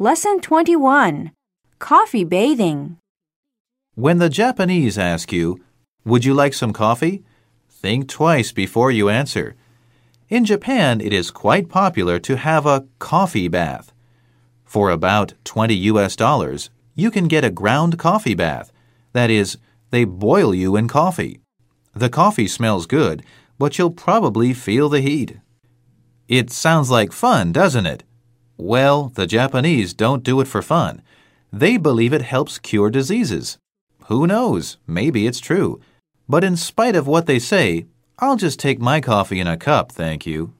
Lesson 21 Coffee Bathing. When the Japanese ask you, Would you like some coffee? Think twice before you answer. In Japan, it is quite popular to have a coffee bath. For about 20 US dollars, you can get a ground coffee bath. That is, they boil you in coffee. The coffee smells good, but you'll probably feel the heat. It sounds like fun, doesn't it? Well, the Japanese don't do it for fun. They believe it helps cure diseases. Who knows? Maybe it's true. But in spite of what they say, I'll just take my coffee in a cup, thank you.